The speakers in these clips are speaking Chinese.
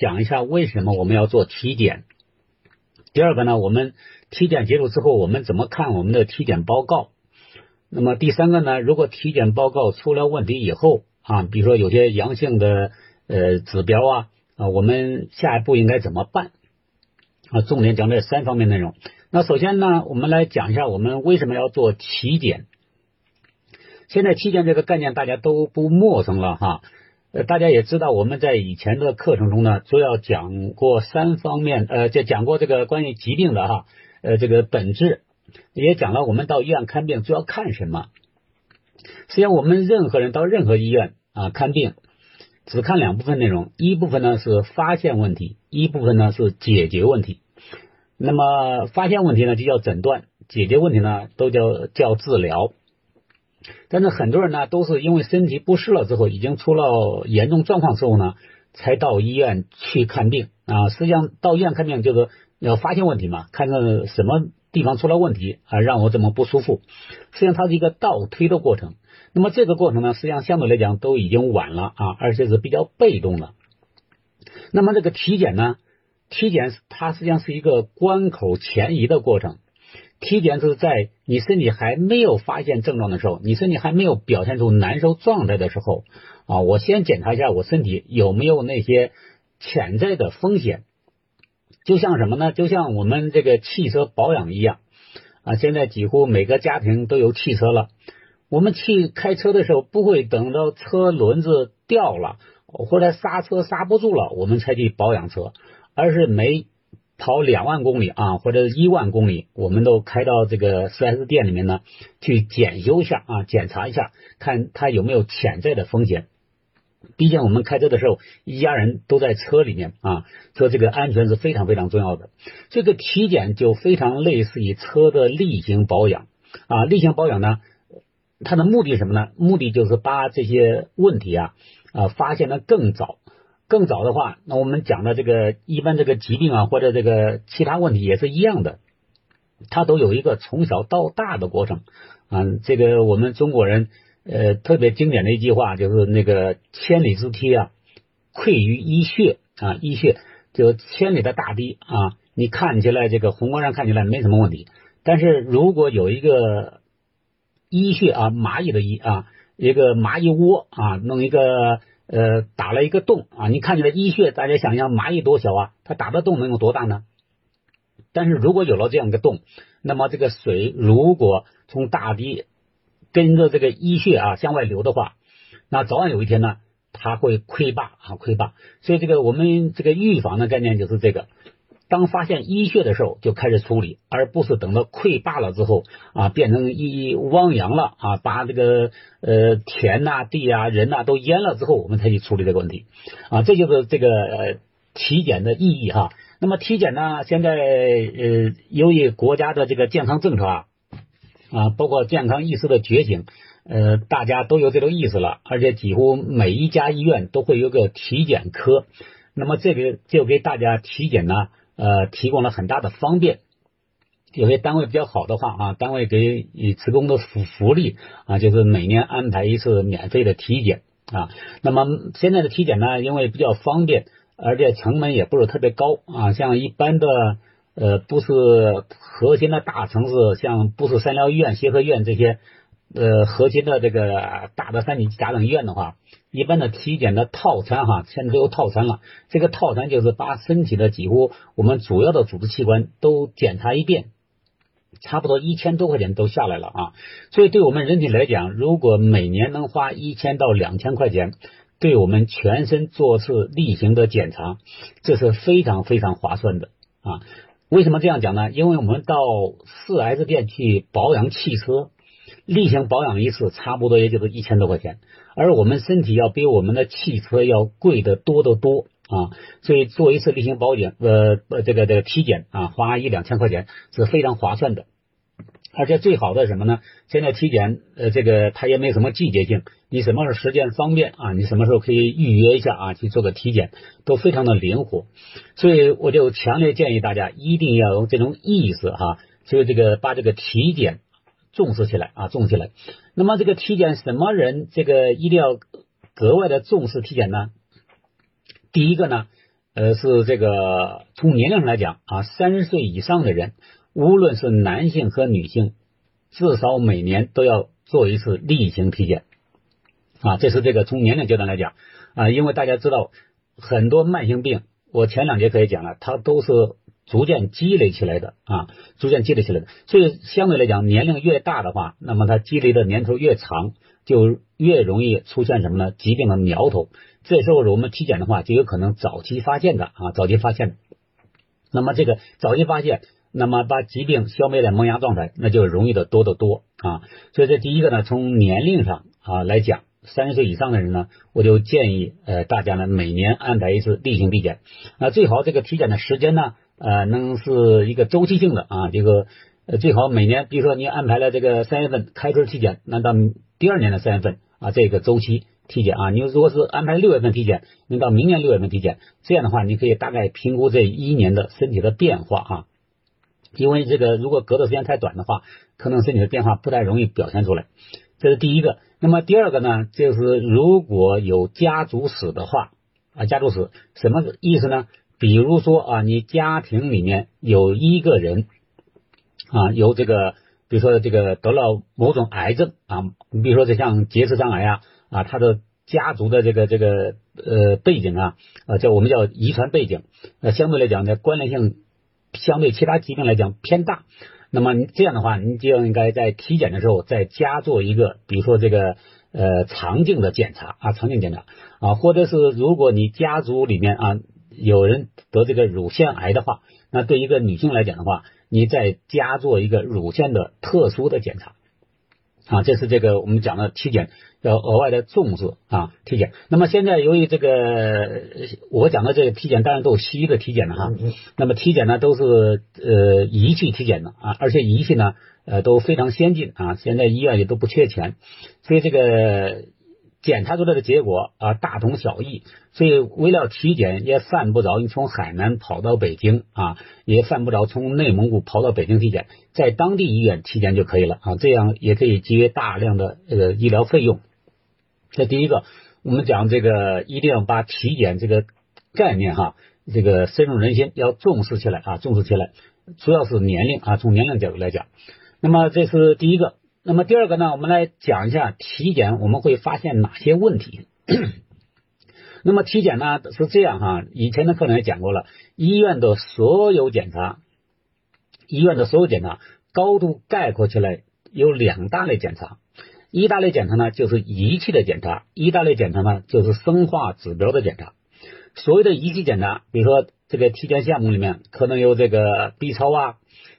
讲一下为什么我们要做体检。第二个呢，我们体检结束之后，我们怎么看我们的体检报告？那么第三个呢，如果体检报告出了问题以后啊，比如说有些阳性的呃指标啊啊，我们下一步应该怎么办？啊，重点讲这三方面内容。那首先呢，我们来讲一下我们为什么要做体检。现在体检这个概念大家都不陌生了哈。呃，大家也知道，我们在以前的课程中呢，主要讲过三方面，呃，就讲过这个关于疾病的哈，呃，这个本质，也讲了我们到医院看病主要看什么。实际上，我们任何人到任何医院啊看病，只看两部分内容，一部分呢是发现问题，一部分呢是解决问题。那么发现问题呢就叫诊断，解决问题呢都叫叫治疗。但是很多人呢，都是因为身体不适了之后，已经出了严重状况之后呢，才到医院去看病啊。实际上到医院看病就是要发现问题嘛，看看什么地方出了问题啊，让我怎么不舒服。实际上它是一个倒推的过程。那么这个过程呢，实际上相对来讲都已经晚了啊，而且是比较被动的。那么这个体检呢，体检它实际上是一个关口前移的过程。体检是在你身体还没有发现症状的时候，你身体还没有表现出难受状态的时候啊，我先检查一下我身体有没有那些潜在的风险。就像什么呢？就像我们这个汽车保养一样啊，现在几乎每个家庭都有汽车了。我们去开车的时候，不会等到车轮子掉了或者刹车刹不住了，我们才去保养车，而是每。跑两万公里啊，或者一万公里，我们都开到这个四 S 店里面呢，去检修一下啊，检查一下，看它有没有潜在的风险。毕竟我们开车的时候，一家人都在车里面啊，说这个安全是非常非常重要的。这个体检就非常类似于车的例行保养啊，例行保养呢，它的目的什么呢？目的就是把这些问题啊啊发现的更早。更早的话，那我们讲的这个一般这个疾病啊，或者这个其他问题也是一样的，它都有一个从小到大的过程啊。这个我们中国人呃特别经典的一句话就是那个千里之堤啊，溃于蚁穴啊，蚁穴就千里的大堤啊，你看起来这个宏观上看起来没什么问题，但是如果有一个蚁穴啊，蚂蚁的蚁啊，一个蚂蚁窝啊，弄一个。呃，打了一个洞啊，你看起来医穴，大家想象蚂蚁多小啊，它打的洞能有多大呢？但是如果有了这样一个洞，那么这个水如果从大堤跟着这个医穴啊向外流的话，那早晚有一天呢，它会溃坝啊溃坝。所以这个我们这个预防的概念就是这个。当发现淤血的时候，就开始处理，而不是等到溃坝了之后啊，变成一汪洋了啊，把这个呃田呐、地啊、人呐都淹了之后，我们才去处理这个问题啊。这就是这个呃体检的意义哈。那么体检呢，现在呃由于国家的这个健康政策啊啊，包括健康意识的觉醒，呃，大家都有这种意识了，而且几乎每一家医院都会有个体检科。那么这个就给大家体检呢。呃，提供了很大的方便。有些单位比较好的话啊，单位给职工的福福利啊，就是每年安排一次免费的体检啊。那么现在的体检呢，因为比较方便，而且成本也不是特别高啊。像一般的呃，不是核心的大城市，像不是三疗医院、协和医院这些。呃，核心的这个大的三级甲等医院的话，一般的体检的套餐哈，现在都有套餐了。这个套餐就是把身体的几乎我们主要的组织器官都检查一遍，差不多一千多块钱都下来了啊。所以对我们人体来讲，如果每年能花一千到两千块钱，对我们全身做次例行的检查，这是非常非常划算的啊。为什么这样讲呢？因为我们到四 S 店去保养汽车。例行保养一次，差不多也就是一千多块钱，而我们身体要比我们的汽车要贵得多得多啊！所以做一次例行保养，呃呃，这个这个体检啊，花一两千块钱是非常划算的。而且最好的什么呢？现在体检，呃，这个它也没什么季节性，你什么时候时间方便啊？你什么时候可以预约一下啊？去做个体检，都非常的灵活。所以我就强烈建议大家一定要有这种意识哈，就这个把这个体检。重视起来啊，重视起来。那么这个体检，什么人这个一定要格外的重视体检呢？第一个呢，呃，是这个从年龄上来讲啊，三十岁以上的人，无论是男性和女性，至少每年都要做一次例行体检啊。这是这个从年龄阶段来讲啊，因为大家知道很多慢性病，我前两节课也讲了，它都是逐渐积累起来的啊，逐渐积累起来的。所以相对来讲，年龄越大的话，那么它积累的年头越长，就越容易出现什么呢？疾病的苗头。这时候我们体检的话，就有可能早期发现的啊，早期发现。那么这个早期发现，那么把疾病消灭在萌芽状态，那就容易的多得多啊。所以这第一个呢，从年龄上啊来讲，三十岁以上的人呢，我就建议呃大家呢每年安排一次例行体检。那最好这个体检的时间呢，呃能是一个周期性的啊，这个呃最好每年，比如说你安排了这个三月份开春体检，那到第二年的三月份啊这个周期。体检啊，你如果是安排六月份体检，你到明年六月份体检，这样的话，你可以大概评估这一年的身体的变化啊。因为这个如果隔的时间太短的话，可能身体的变化不太容易表现出来。这是第一个。那么第二个呢，就是如果有家族史的话啊，家族史什么意思呢？比如说啊，你家庭里面有一个人啊，有这个，比如说这个得了某种癌症啊，你比如说这像结直肠癌啊。啊，他的家族的这个这个呃背景啊，呃叫我们叫遗传背景，那相对来讲呢关联性相对其他疾病来讲偏大。那么这样的话，你就应该在体检的时候再加做一个，比如说这个呃肠镜的检查啊，肠镜检查啊，或者是如果你家族里面啊有人得这个乳腺癌的话，那对一个女性来讲的话，你再加做一个乳腺的特殊的检查啊，这是这个我们讲的体检。要额外的重视啊，体检。那么现在由于这个我讲的这个体检，当然都是西医的体检了哈。那么体检呢都是呃仪器体检的啊，而且仪器呢呃都非常先进啊，现在医院也都不缺钱，所以这个。检查出来的结果啊，大同小异，所以为了体检也犯不着你从海南跑到北京啊，也犯不着从内蒙古跑到北京体检，在当地医院体检就可以了啊，这样也可以节约大量的呃医疗费用。这第一个，我们讲这个一定要把体检这个概念哈，这个深入人心，要重视起来啊，重视起来，主要是年龄啊，从年龄角度来讲，那么这是第一个。那么第二个呢，我们来讲一下体检，我们会发现哪些问题？那么体检呢是这样哈，以前的课程也讲过了，医院的所有检查，医院的所有检查，高度概括起来有两大类检查，一大类检查呢就是仪器的检查，一大类检查呢就是生化指标的检查。所谓的仪器检查，比如说这个体检项目里面可能有这个 B 超啊、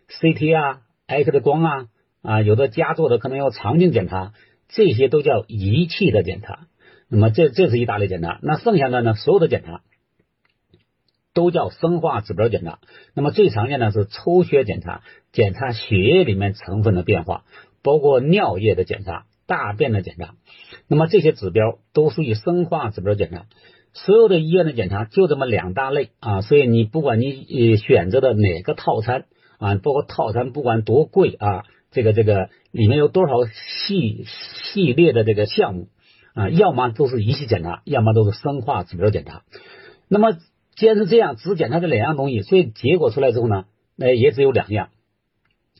CT 啊、X 光啊。啊，有的家做的可能要肠镜检查，这些都叫仪器的检查。那么这这是一大类检查，那剩下的呢，所有的检查都叫生化指标检查。那么最常见的是抽血检查，检查血液里面成分的变化，包括尿液的检查、大便的检查。那么这些指标都属于生化指标检查。所有的医院的检查就这么两大类啊，所以你不管你选择的哪个套餐啊，包括套餐不管多贵啊。这个这个里面有多少系系列的这个项目啊？要么都是仪器检查，要么都是生化指标检查。那么既然是这样，只检查这两样东西，所以结果出来之后呢，那也只有两样。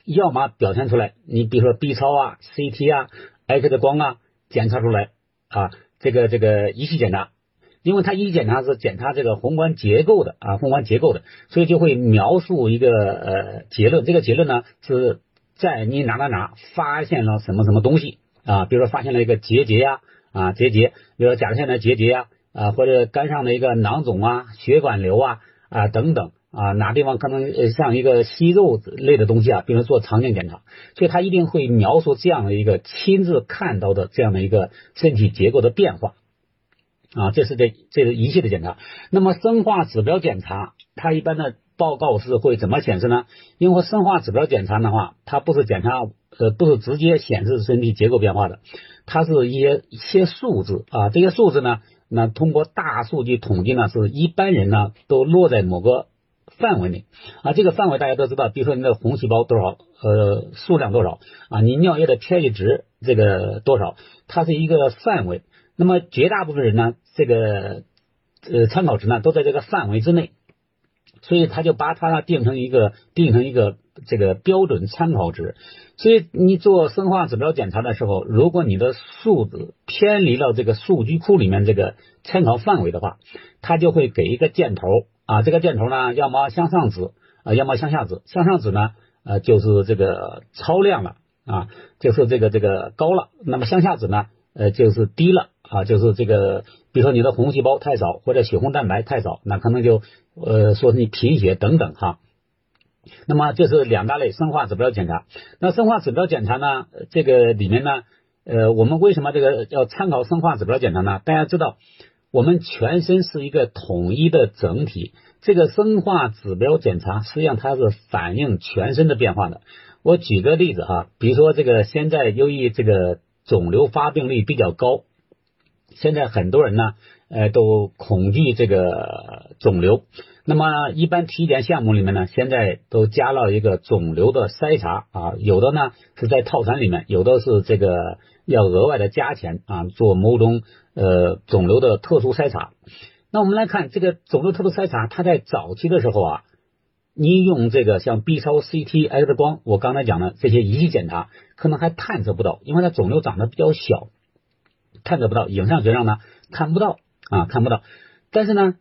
要么表现出来，你比如说 B 超啊、CT 啊、X 光啊，检查出来啊，这个这个仪器检查，因为它仪器检查是检查这个宏观结构的啊，宏观结构的，所以就会描述一个呃结论。这个结论呢是。在你哪哪哪发现了什么什么东西啊？比如说发现了一个结节呀啊结节，比如说甲状腺的结节呀啊，或者肝上的一个囊肿啊、血管瘤啊啊等等啊，哪地方可能像一个息肉类的东西啊？比如做肠镜检查，所以他一定会描述这样的一个亲自看到的这样的一个身体结构的变化啊，这是这这个仪器的检查。那么生化指标检查，它一般的。报告是会怎么显示呢？因为生化指标检查的话，它不是检查呃，不是直接显示身体结构变化的，它是一些一些数字啊。这些数字呢，那通过大数据统计呢，是一般人呢都落在某个范围内啊。这个范围大家都知道，比如说你的红细胞多少，呃，数量多少啊，你尿液的 pH 值这个多少，它是一个范围。那么绝大部分人呢，这个呃参考值呢都在这个范围之内，所以他就把它定成一个定成一个这个标准参考值。所以你做生化指标检查的时候，如果你的数字偏离了这个数据库里面这个参考范围的话，它就会给一个箭头啊，这个箭头呢要么向上指啊，要么向下指。向上指呢呃就是这个超量了啊，就是这个这个高了。那么向下指呢呃就是低了啊，就是这个比如说你的红细胞太少或者血红蛋白太少，那可能就呃说你贫血等等哈。那么这是两大类生化指标检查。那生化指标检查呢？这个里面呢，呃，我们为什么这个要参考生化指标检查呢？大家知道，我们全身是一个统一的整体。这个生化指标检查实际上它是反映全身的变化的。我举个例子哈，比如说这个现在由于这个肿瘤发病率比较高，现在很多人呢，呃，都恐惧这个肿瘤。那么一般体检项目里面呢，现在都加了一个肿瘤的筛查啊，有的呢是在套餐里面，有的是这个要额外的加钱啊，做某种呃肿瘤的特殊筛查。那我们来看这个肿瘤特殊筛查，它在早期的时候啊，你用这个像 B 超、CT、X 光，我刚才讲的这些仪器检查，可能还探测不到，因为它肿瘤长得比较小，探测不到，影像学上呢看不到啊，看不到。但是呢。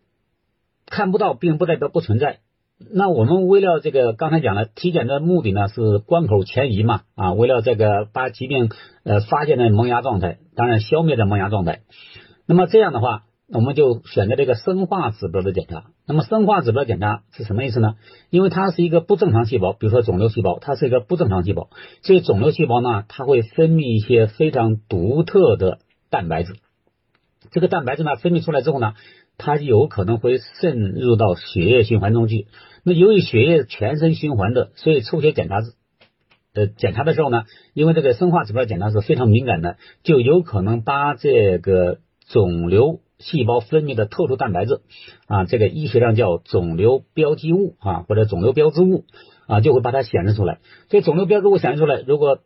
看不到并不代表不存在。那我们为了这个刚才讲了体检的目的呢是关口前移嘛啊，为了这个把疾病呃发现的萌芽状态，当然消灭的萌芽状态。那么这样的话，我们就选择这个生化指标的检查。那么生化指标检查是什么意思呢？因为它是一个不正常细胞，比如说肿瘤细胞，它是一个不正常细胞，所以肿瘤细胞呢，它会分泌一些非常独特的蛋白质。这个蛋白质呢分泌出来之后呢。它有可能会渗入到血液循环中去。那由于血液全身循环的，所以抽血检查的检查的时候呢，因为这个生化指标检查是非常敏感的，就有可能把这个肿瘤细胞分泌的特殊蛋白质啊，这个医学上叫肿瘤标记物啊，或者肿瘤标志物啊，就会把它显示出来。所以肿瘤标志物显示出来，如果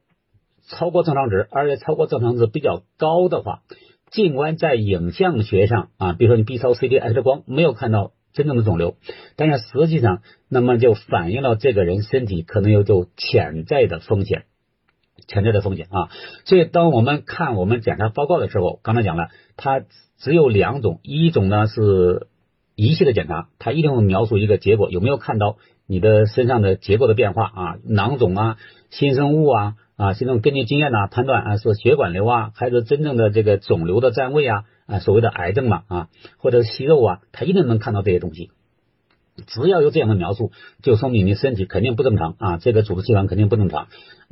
超过正常值，而且超过正常值比较高的话。尽管在影像学上啊，比如说你 B 超、CT、X 光没有看到真正的肿瘤，但是实际上，那么就反映了这个人身体可能有就潜在的风险，潜在的风险啊。所以，当我们看我们检查报告的时候，刚才讲了，它只有两种，一种呢是仪器的检查，它一定会描述一个结果，有没有看到你的身上的结构的变化啊，囊肿啊，新生物啊。啊，现在根据经验呢，判断啊是血管瘤啊，还是真正的这个肿瘤的占位啊，啊所谓的癌症嘛啊，或者息肉啊，他一定能看到这些东西。只要有这样的描述，就说明你身体肯定不正常啊，这个组织器官肯定不正常，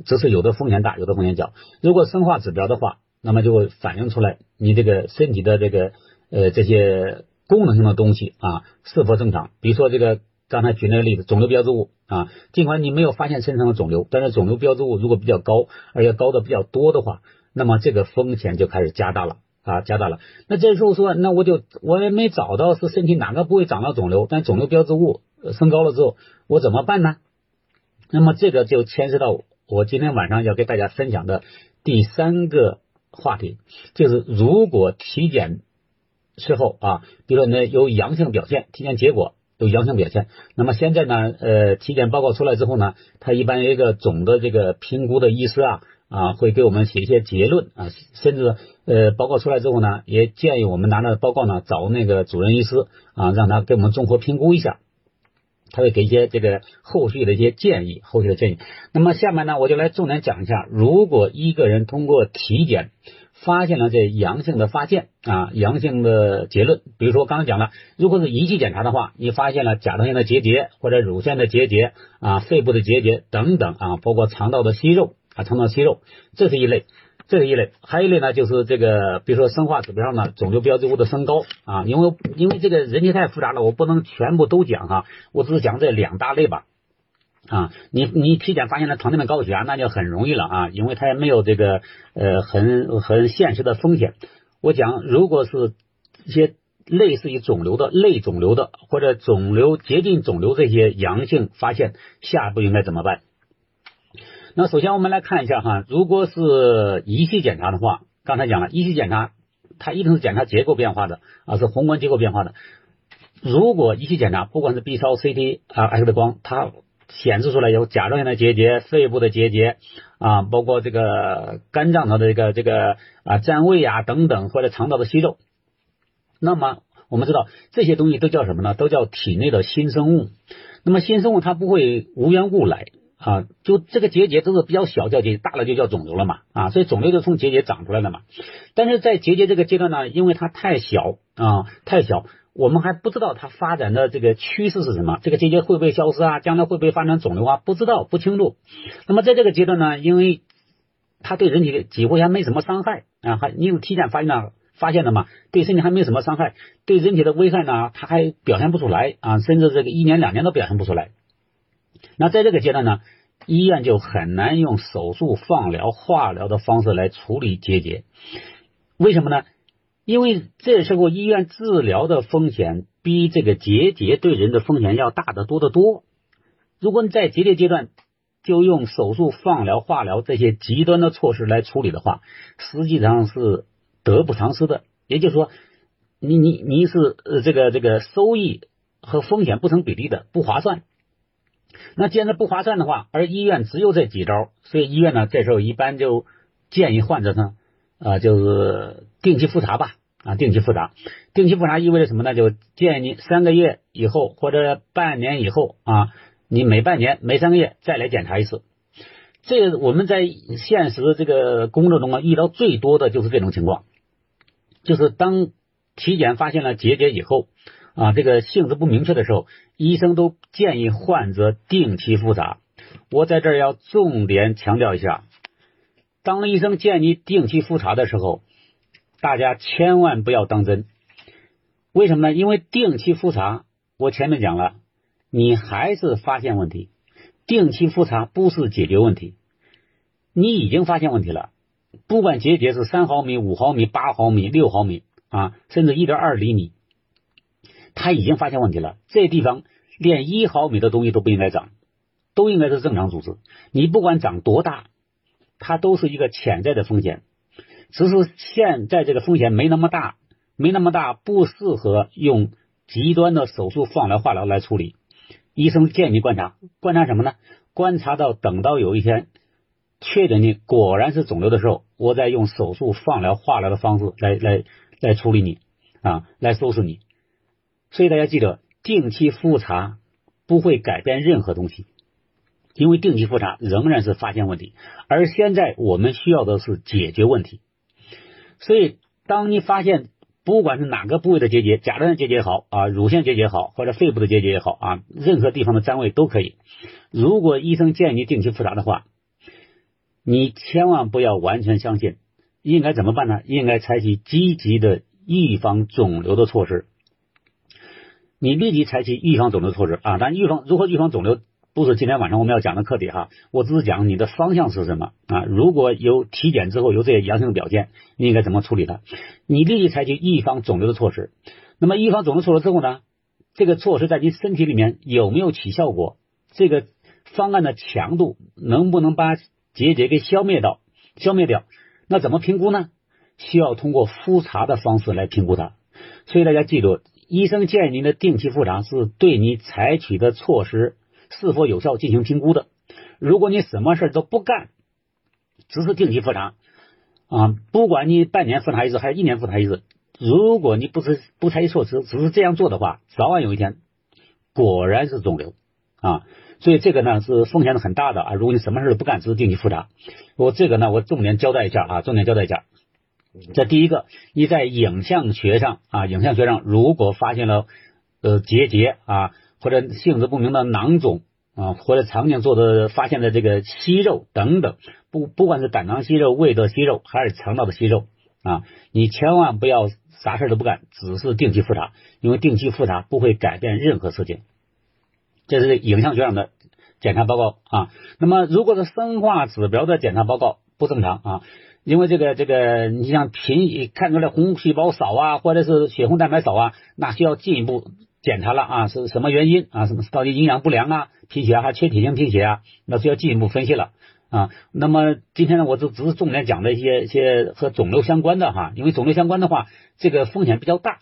只是有的风险大，有的风险小。如果生化指标的话，那么就会反映出来你这个身体的这个呃这些功能性的东西啊是否正常。比如说这个。刚才举那个例子，肿瘤标志物啊，尽管你没有发现身上的肿瘤，但是肿瘤标志物如果比较高，而且高的比较多的话，那么这个风险就开始加大了啊，加大了。那这时候说，那我就我也没找到是身体哪个部位长了肿瘤，但肿瘤标志物升高了之后，我怎么办呢？那么这个就牵涉到我今天晚上要给大家分享的第三个话题，就是如果体检之后啊，比如说呢有阳性表现，体检结果。有阳性表现，那么现在呢？呃，体检报告出来之后呢，他一般一个总的这个评估的医师啊啊，会给我们写一些结论啊，甚至呃报告出来之后呢，也建议我们拿着报告呢找那个主任医师啊，让他给我们综合评估一下，他会给一些这个后续的一些建议，后续的建议。那么下面呢，我就来重点讲一下，如果一个人通过体检。发现了这阳性的发现啊，阳性的结论。比如说刚刚讲了，如果是仪器检查的话，你发现了甲状腺的结节或者乳腺的结节啊，肺部的结节等等啊，包括肠道的息肉啊，肠道息肉，这是一类，这是一类。还有一类呢，就是这个，比如说生化指标上的肿瘤标志物的升高啊，因为因为这个人体太复杂了，我不能全部都讲哈，我只是讲这两大类吧。啊，你你体检发现了糖尿病、高血压，那就很容易了啊，因为它也没有这个呃很很现实的风险。我讲，如果是一些类似于肿瘤的类肿瘤的，或者肿瘤接近肿瘤这些阳性发现，下一步应该怎么办？那首先我们来看一下哈，如果是仪器检查的话，刚才讲了，仪器检查它一定是检查结构变化的啊，是宏观结构变化的。如果仪器检查，不管是 B 超、CT 啊、X 光，它显示出来有甲状腺的结节、肺部的结节啊，包括这个肝脏它的这个这个啊占位啊等等，或者肠道的息肉，那么我们知道这些东西都叫什么呢？都叫体内的新生物。那么新生物它不会无缘故来啊，就这个结节都是比较小叫结节，大了就叫肿瘤了嘛啊，所以肿瘤就从结节长出来的嘛。但是在结节这个阶段呢，因为它太小啊，太小。我们还不知道它发展的这个趋势是什么，这个结节会不会消失啊？将来会不会发展肿瘤啊？不知道，不清楚。那么在这个阶段呢，因为它对人体几乎还没什么伤害啊，还你有体检发现了发现的嘛？对身体还没什么伤害，对人体的危害呢，它还表现不出来啊，甚至这个一年两年都表现不出来。那在这个阶段呢，医院就很难用手术、放疗、化疗的方式来处理结节，为什么呢？因为这时候医院治疗的风险比这个结节对人的风险要大得多得多。如果你在结节阶段就用手术、放疗、化疗这些极端的措施来处理的话，实际上是得不偿失的。也就是说，你你你是呃这个这个收益和风险不成比例的，不划算。那既然不划算的话，而医院只有这几招，所以医院呢这时候一般就建议患者呢。啊，就是定期复查吧，啊，定期复查，定期复查意味着什么呢？就建议你三个月以后或者半年以后啊，你每半年、每三个月再来检查一次。这我们在现实这个工作中啊，遇到最多的就是这种情况，就是当体检发现了结节以后啊，这个性质不明确的时候，医生都建议患者定期复查。我在这儿要重点强调一下。当医生建议定期复查的时候，大家千万不要当真。为什么呢？因为定期复查，我前面讲了，你还是发现问题。定期复查不是解决问题，你已经发现问题了。不管结节是三毫米、五毫米、八毫米、六毫米啊，甚至一点二厘米，他已经发现问题了。这地方连一毫米的东西都不应该长，都应该是正常组织。你不管长多大。它都是一个潜在的风险，只是现在这个风险没那么大，没那么大，不适合用极端的手术、放疗、化疗来处理。医生建议观察，观察什么呢？观察到等到有一天确诊你果然是肿瘤的时候，我再用手术、放疗、化疗的方式来来来处理你啊，来收拾你。所以大家记得，定期复查不会改变任何东西。因为定期复查仍然是发现问题，而现在我们需要的是解决问题。所以，当你发现不管是哪个部位的结节，甲状腺结节也好啊，乳腺结节也好，或者肺部的结节也好啊，任何地方的占位都可以。如果医生建议你定期复查的话，你千万不要完全相信。应该怎么办呢？应该采取积极的预防肿瘤的措施。你立即采取预防肿瘤措施啊！但预防如何预防肿瘤？不是今天晚上我们要讲的课题哈，我只是讲你的方向是什么啊？如果有体检之后有这些阳性的表现，你应该怎么处理它？你立即采取预防肿瘤的措施。那么预防肿瘤措施之后呢？这个措施在你身体里面有没有起效果？这个方案的强度能不能把结节给消灭到？消灭掉？那怎么评估呢？需要通过复查的方式来评估它。所以大家记住，医生建议您的定期复查是对你采取的措施。是否有效进行评估的？如果你什么事都不干，只是定期复查啊，不管你半年复查一次还是一年复查一次，如果你不是不采取措施，只是这样做的话，早晚有一天果然是肿瘤啊。所以这个呢是风险是很大的啊。如果你什么事都不干，只是定期复查，我这个呢我重点交代一下啊，重点交代一下。这第一个，你在影像学上啊，影像学上如果发现了呃结节啊。或者性质不明的囊肿啊，或者常见做的发现的这个息肉等等，不不管是胆囊息肉、胃的息肉还是肠道的息肉啊，你千万不要啥事都不干，只是定期复查，因为定期复查不会改变任何事情。这是影像学上的检查报告啊。那么如果是生化指标的检查报告不正常啊，因为这个这个你像贫看出来红细胞少啊，或者是血红蛋白少啊，那需要进一步。检查了啊，是什么原因啊？什么到底营养不良啊？贫血还缺铁性贫血啊？那需要进一步分析了啊。那么今天呢，我就只是重点讲的一些一些和肿瘤相关的哈，因为肿瘤相关的话，这个风险比较大。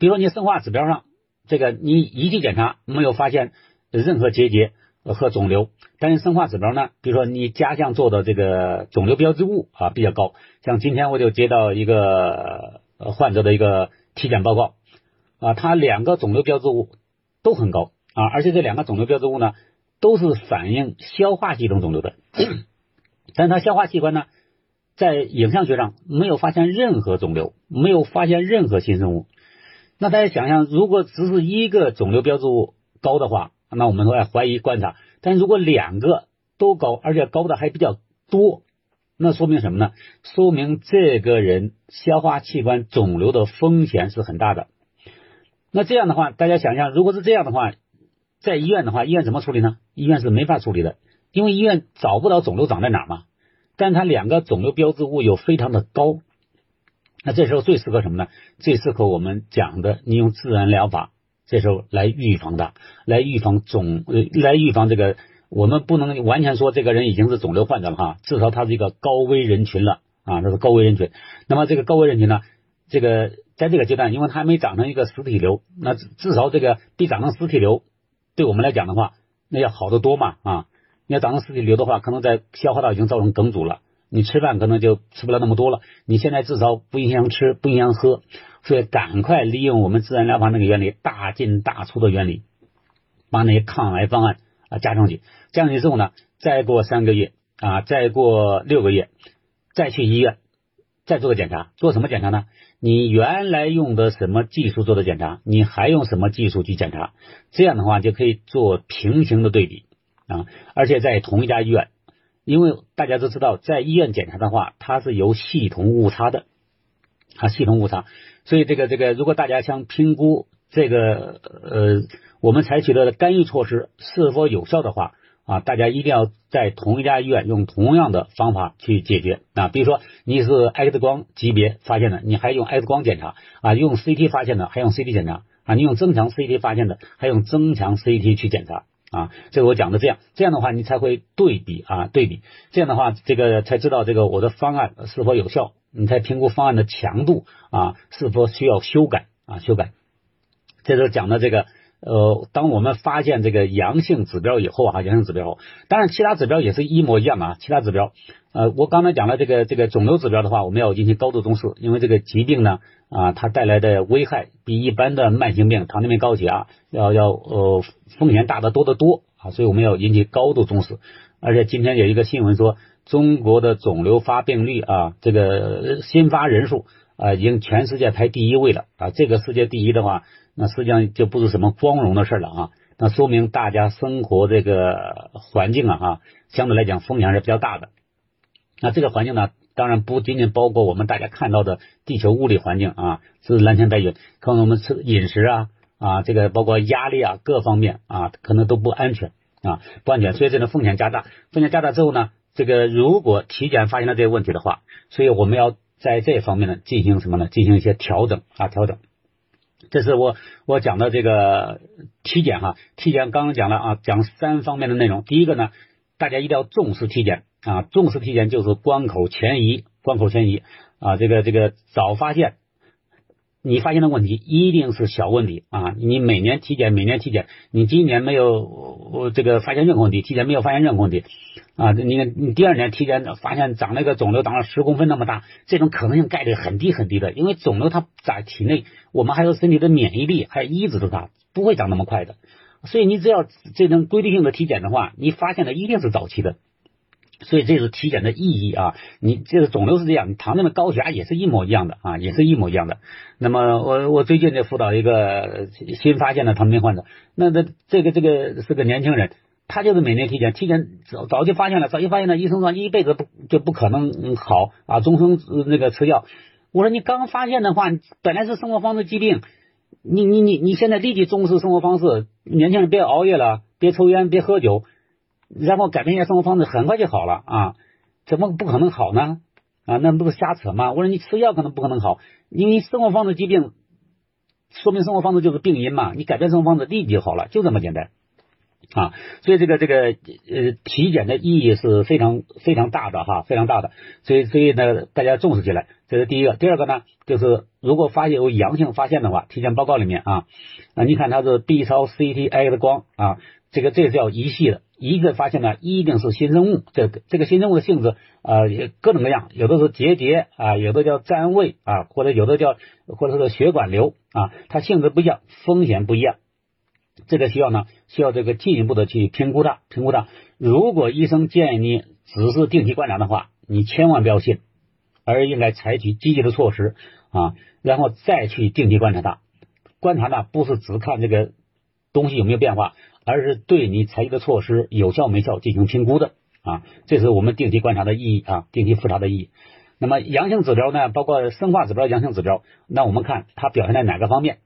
比如说你生化指标上，这个你仪器检查没有发现任何结节和肿瘤，但是生化指标呢，比如说你家乡做的这个肿瘤标志物啊比较高，像今天我就接到一个患者的一个体检报告啊，他两个肿瘤标志物都很高啊，而且这两个肿瘤标志物呢都是反映消化系统肿瘤的，但他消化器官呢在影像学上没有发现任何肿瘤，没有发现任何新生物。那大家想想，如果只是一个肿瘤标志物高的话，那我们说哎怀疑观察；但如果两个都高，而且高的还比较多，那说明什么呢？说明这个人消化器官肿瘤的风险是很大的。那这样的话，大家想一想，如果是这样的话，在医院的话，医院怎么处理呢？医院是没法处理的，因为医院找不到肿瘤长在哪嘛。但它两个肿瘤标志物又非常的高。那这时候最适合什么呢？最适合我们讲的，你用自然疗法，这时候来预防的，来预防肿，来预防这个。我们不能完全说这个人已经是肿瘤患者了哈，至少他是一个高危人群了啊，这是高危人群。那么这个高危人群呢，这个在这个阶段，因为他还没长成一个实体瘤，那至少这个比长成实体瘤，对我们来讲的话，那要好得多嘛啊。你要长成实体瘤的话，可能在消化道已经造成梗阻了。你吃饭可能就吃不了那么多了，你现在至少不影响吃，不影响喝，所以赶快利用我们自然疗法那个原理，大进大出的原理，把那些抗癌方案啊加上去，加上去之后呢，再过三个月啊，再过六个月，再去医院再做个检查，做什么检查呢？你原来用的什么技术做的检查，你还用什么技术去检查？这样的话就可以做平行的对比啊，而且在同一家医院。因为大家都知道，在医院检查的话，它是有系统误差的，啊，系统误差。所以这个这个，如果大家想评估这个呃，我们采取的干预措施是否有效的话，啊，大家一定要在同一家医院用同样的方法去解决啊。比如说你是 X 光级别发现的，你还用 X 光检查啊；用 CT 发现的，还用 CT 检查啊；你用增强 CT 发现的，还用增强 CT 去检查。啊，这个我讲的这样，这样的话你才会对比啊，对比，这样的话这个才知道这个我的方案是否有效，你才评估方案的强度啊，是否需要修改啊，修改。这是讲的这个呃，当我们发现这个阳性指标以后啊，阳性指标，当然其他指标也是一模一样的啊，其他指标呃，我刚才讲了这个这个肿瘤指标的话，我们要进行高度重视，因为这个疾病呢。啊，它带来的危害比一般的慢性病、糖尿病、高血压要要呃风险大得多得多啊，所以我们要引起高度重视。而且今天有一个新闻说，中国的肿瘤发病率啊，这个新发人数啊，已经全世界排第一位了啊。这个世界第一的话，那实际上就不是什么光荣的事了啊。那说明大家生活这个环境啊，哈，相对来讲风险还是比较大的。那这个环境呢？当然不仅仅包括我们大家看到的地球物理环境啊，是蓝天白云，可能我们吃饮食啊啊，这个包括压力啊各方面啊，可能都不安全啊，不安全，所以这种风险加大，风险加大之后呢，这个如果体检发现了这些问题的话，所以我们要在这方面呢进行什么呢？进行一些调整啊，调整。这是我我讲的这个体检哈，体检刚刚讲了啊，讲三方面的内容。第一个呢，大家一定要重视体检。啊，重视体检就是关口前移，关口前移啊，这个这个早发现，你发现的问题一定是小问题啊。你每年体检，每年体检，你今年没有这个发现任何问题，体检没有发现任何问题啊。你看你第二年体检发现长了一个肿瘤，长了十公分那么大，这种可能性概率很低很低的，因为肿瘤它在体内，我们还有身体的免疫力，还抑制着它，不会长那么快的。所以你只要这种规律性的体检的话，你发现的一定是早期的。所以这是体检的意义啊！你这个肿瘤是这样，你糖尿病、高血压也是一模一样的啊，也是一模一样的。那么我我最近就辅导一个新发现的糖尿病患者，那这这个这个是个年轻人，他就是每年体检，体检早早就发现了，早就发现了，医生说一辈子不就不可能好啊，终生那个吃药。我说你刚发现的话，本来是生活方式疾病，你你你你现在立即重视生活方式，年轻人别熬夜了，别抽烟，别喝酒。然后改变一下生活方式，很快就好了啊？怎么不可能好呢？啊，那不是瞎扯吗？我说你吃药可能不可能好，因为生活方式疾病，说明生活方式就是病因嘛。你改变生活方式立即就好了，就这么简单。啊，所以这个这个呃体检的意义是非常非常大的哈，非常大的，所以所以呢大家重视起来，这是第一个。第二个呢，就是如果发现有阳性发现的话，体检报告里面啊啊，你看它是 B 超、CT、X 光啊，这个这叫一系的，一个发现呢一定是新生物，这个这个新生物的性质啊各种各样，有的是结节啊，有的叫占位啊，或者有的叫或者是血管瘤啊，它性质不一样，风险不一样。这个需要呢，需要这个进一步的去评估它，评估它。如果医生建议你只是定期观察的话，你千万不要信，而应该采取积极的措施啊，然后再去定期观察它。观察呢，不是只看这个东西有没有变化，而是对你采取的措施有效没效进行评估的啊。这是我们定期观察的意义啊，定期复查的意义。那么阳性指标呢，包括生化指标、阳性指标，那我们看它表现在哪个方面？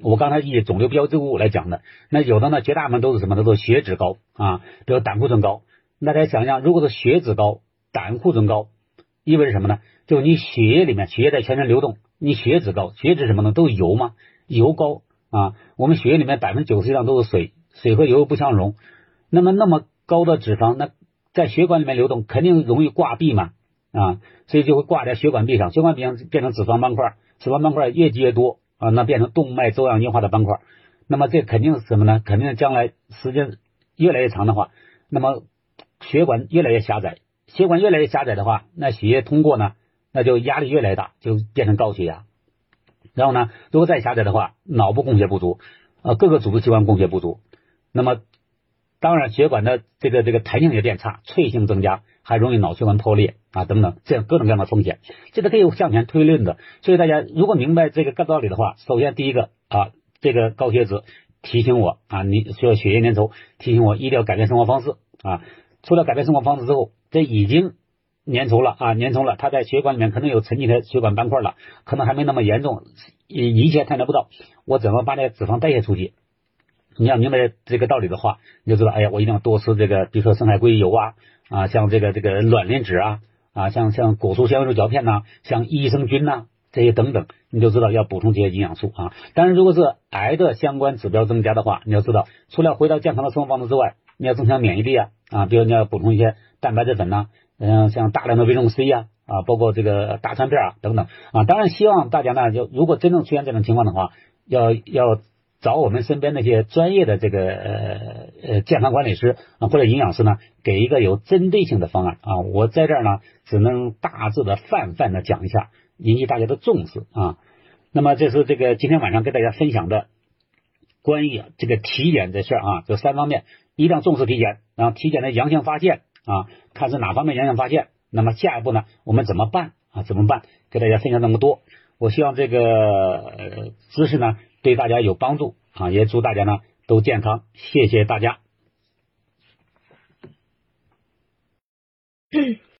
我刚才以肿瘤标志物来讲的，那有的呢，绝大部分都是什么？都是血脂高啊，比如胆固醇高。大家想想，如果是血脂高、胆固醇高，意味着什么呢？就你血液里面血液在全身流动，你血脂高，血脂什么呢？都是油吗？油高啊，我们血液里面百分之九十以上都是水，水和油不相容。那么那么高的脂肪，那在血管里面流动，肯定容易挂壁嘛啊，所以就会挂在血管壁上，血管壁上变成脂肪斑块，脂肪斑块越积越多。啊，那变成动脉粥样硬化的斑块，那么这肯定是什么呢？肯定将来时间越来越长的话，那么血管越来越狭窄，血管越来越狭窄的话，那血液通过呢，那就压力越来越大，就变成高血压。然后呢，如果再狭窄的话，脑部供血不足，啊，各个组织器官供血不足，那么当然血管的这个这个弹性也变差，脆性增加。还容易脑血管破裂啊，等等，这样各种各样的风险，这个可以向前推论的。所以大家如果明白这个道理的话，首先第一个啊，这个高血脂提醒我啊，你需要血液粘稠，提醒我一定要改变生活方式啊。除了改变生活方式之后，这已经粘稠了啊，粘稠了，它在血管里面可能有沉积的血管斑块了，可能还没那么严重，一切探测不到，我怎么把那脂肪代谢出去？你要明白这个道理的话，你就知道，哎呀，我一定要多吃这个，比如说深海鲑鱼油啊。啊，像这个这个卵磷脂啊，啊，像像果蔬纤维素嚼片呐，像益生菌呐，这些等等，你就知道要补充这些营养素啊。但是如果是癌的相关指标增加的话，你要知道，除了回到健康的生活方式之外，你要增强免疫力啊，啊，比如你要补充一些蛋白质粉呐，嗯，像大量的维生素 C 呀，啊，包括这个大蒜片啊等等啊。当然，希望大家呢，就如果真正出现这种情况的话，要要。找我们身边那些专业的这个呃呃健康管理师啊或者营养师呢，给一个有针对性的方案啊。我在这儿呢，只能大致的泛泛的讲一下，引起大家的重视啊。那么这是这个今天晚上跟大家分享的关于这个体检这事儿啊，就三方面，一定要重视体检，然后体检的阳性发现啊看是哪方面影响发现那么下一步呢我们怎么办？啊怎么办？给大家分享那么多。我希望这个知识呢对大家有帮助。啊也祝大家呢都健康谢谢大家。